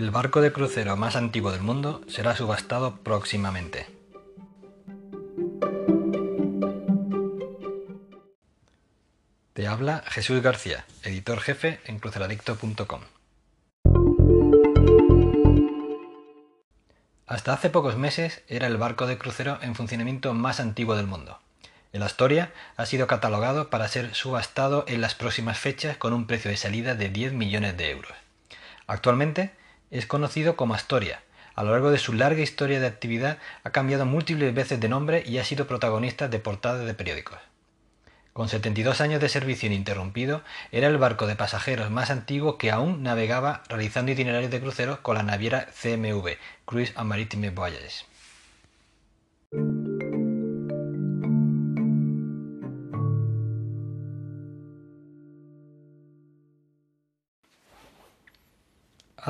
El barco de crucero más antiguo del mundo será subastado próximamente. Te habla Jesús García, editor jefe en cruceradicto.com. Hasta hace pocos meses era el barco de crucero en funcionamiento más antiguo del mundo. El Astoria ha sido catalogado para ser subastado en las próximas fechas con un precio de salida de 10 millones de euros. Actualmente es conocido como Astoria. A lo largo de su larga historia de actividad ha cambiado múltiples veces de nombre y ha sido protagonista de portadas de periódicos. Con 72 años de servicio ininterrumpido, era el barco de pasajeros más antiguo que aún navegaba realizando itinerarios de cruceros con la naviera CMV, Cruise and Maritime Voyages.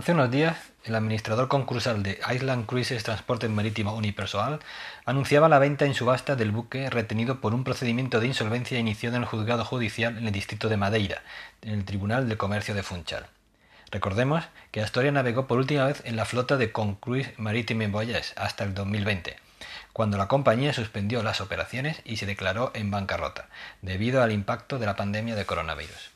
Hace unos días, el administrador concursal de Island Cruises Transporte Marítimo Unipersonal anunciaba la venta en subasta del buque retenido por un procedimiento de insolvencia iniciado en el juzgado judicial en el distrito de Madeira, en el Tribunal de Comercio de Funchal. Recordemos que Astoria navegó por última vez en la flota de Concruise Maritime Voyages hasta el 2020, cuando la compañía suspendió las operaciones y se declaró en bancarrota, debido al impacto de la pandemia de coronavirus.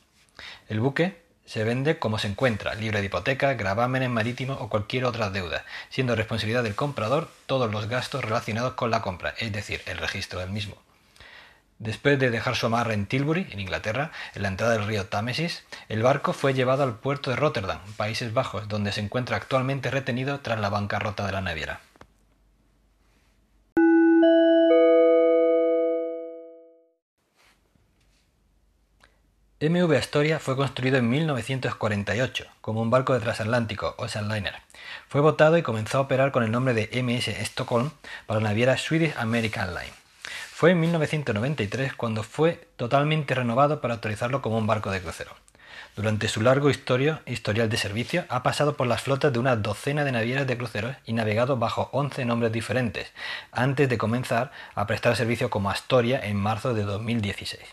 El buque se vende como se encuentra, libre de hipoteca, gravámenes marítimos o cualquier otra deuda, siendo responsabilidad del comprador todos los gastos relacionados con la compra, es decir, el registro del mismo. Después de dejar su amarre en Tilbury, en Inglaterra, en la entrada del río Támesis, el barco fue llevado al puerto de Rotterdam, Países Bajos, donde se encuentra actualmente retenido tras la bancarrota de la naviera. MV Astoria fue construido en 1948 como un barco de transatlántico, Ocean Liner. Fue votado y comenzó a operar con el nombre de MS Stockholm para la naviera Swedish American Line. Fue en 1993 cuando fue totalmente renovado para autorizarlo como un barco de crucero. Durante su largo historial de servicio ha pasado por las flotas de una docena de navieras de cruceros y navegado bajo 11 nombres diferentes, antes de comenzar a prestar servicio como Astoria en marzo de 2016.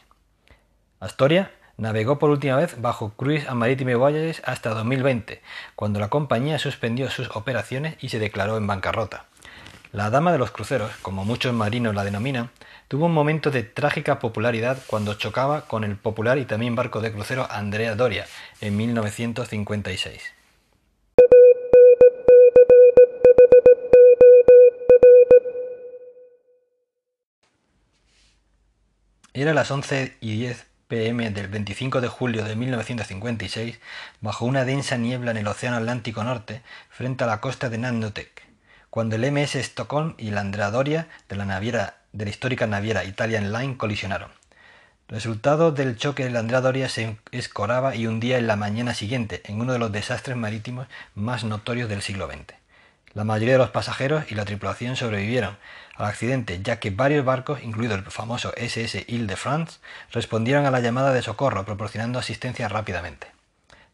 Astoria Navegó por última vez bajo Cruise and Maritime Voyages hasta 2020, cuando la compañía suspendió sus operaciones y se declaró en bancarrota. La Dama de los Cruceros, como muchos marinos la denominan, tuvo un momento de trágica popularidad cuando chocaba con el popular y también barco de crucero Andrea Doria en 1956. Era las 11 y 10 pm del 25 de julio de 1956, bajo una densa niebla en el Océano Atlántico Norte, frente a la costa de Nannutek, cuando el MS Stockholm y la Andrea Doria de la, naviera, de la histórica naviera Italian Line colisionaron. Resultado del choque, la Andrea Doria se escoraba y hundía en la mañana siguiente en uno de los desastres marítimos más notorios del siglo XX. La mayoría de los pasajeros y la tripulación sobrevivieron al accidente, ya que varios barcos, incluido el famoso SS Ile-de-France, respondieron a la llamada de socorro, proporcionando asistencia rápidamente.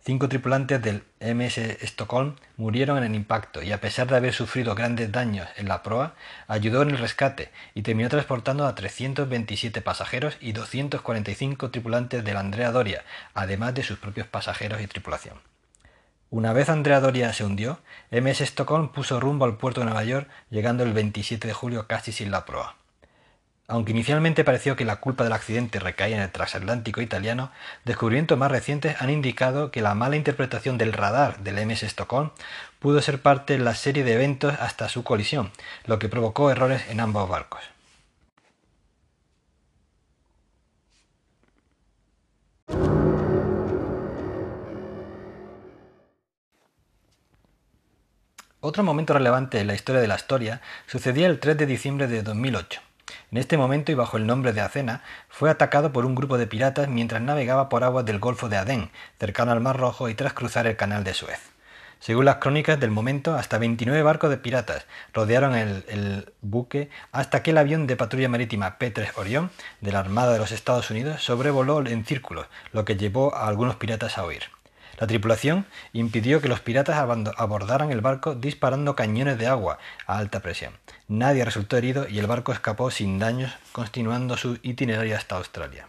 Cinco tripulantes del MS Stockholm murieron en el impacto y a pesar de haber sufrido grandes daños en la proa, ayudó en el rescate y terminó transportando a 327 pasajeros y 245 tripulantes del Andrea Doria, además de sus propios pasajeros y tripulación. Una vez Andrea Doria se hundió, MS Stockholm puso rumbo al puerto de Nueva York, llegando el 27 de julio casi sin la proa. Aunque inicialmente pareció que la culpa del accidente recaía en el transatlántico italiano, descubrimientos más recientes han indicado que la mala interpretación del radar del MS Stockholm pudo ser parte de la serie de eventos hasta su colisión, lo que provocó errores en ambos barcos. Otro momento relevante en la historia de la historia sucedía el 3 de diciembre de 2008. En este momento y bajo el nombre de Acena, fue atacado por un grupo de piratas mientras navegaba por aguas del Golfo de Adén, cercano al Mar Rojo y tras cruzar el Canal de Suez. Según las crónicas del momento, hasta 29 barcos de piratas rodearon el, el, buque hasta que el avión de patrulla marítima P-3 Orion de la Armada de los Estados Unidos sobrevoló en círculos, lo que llevó a algunos piratas a huir. La tripulación impidió que los piratas abordaran el barco disparando cañones de agua a alta presión. Nadie resultó herido y el barco escapó sin daños, continuando su itinerario hasta Australia.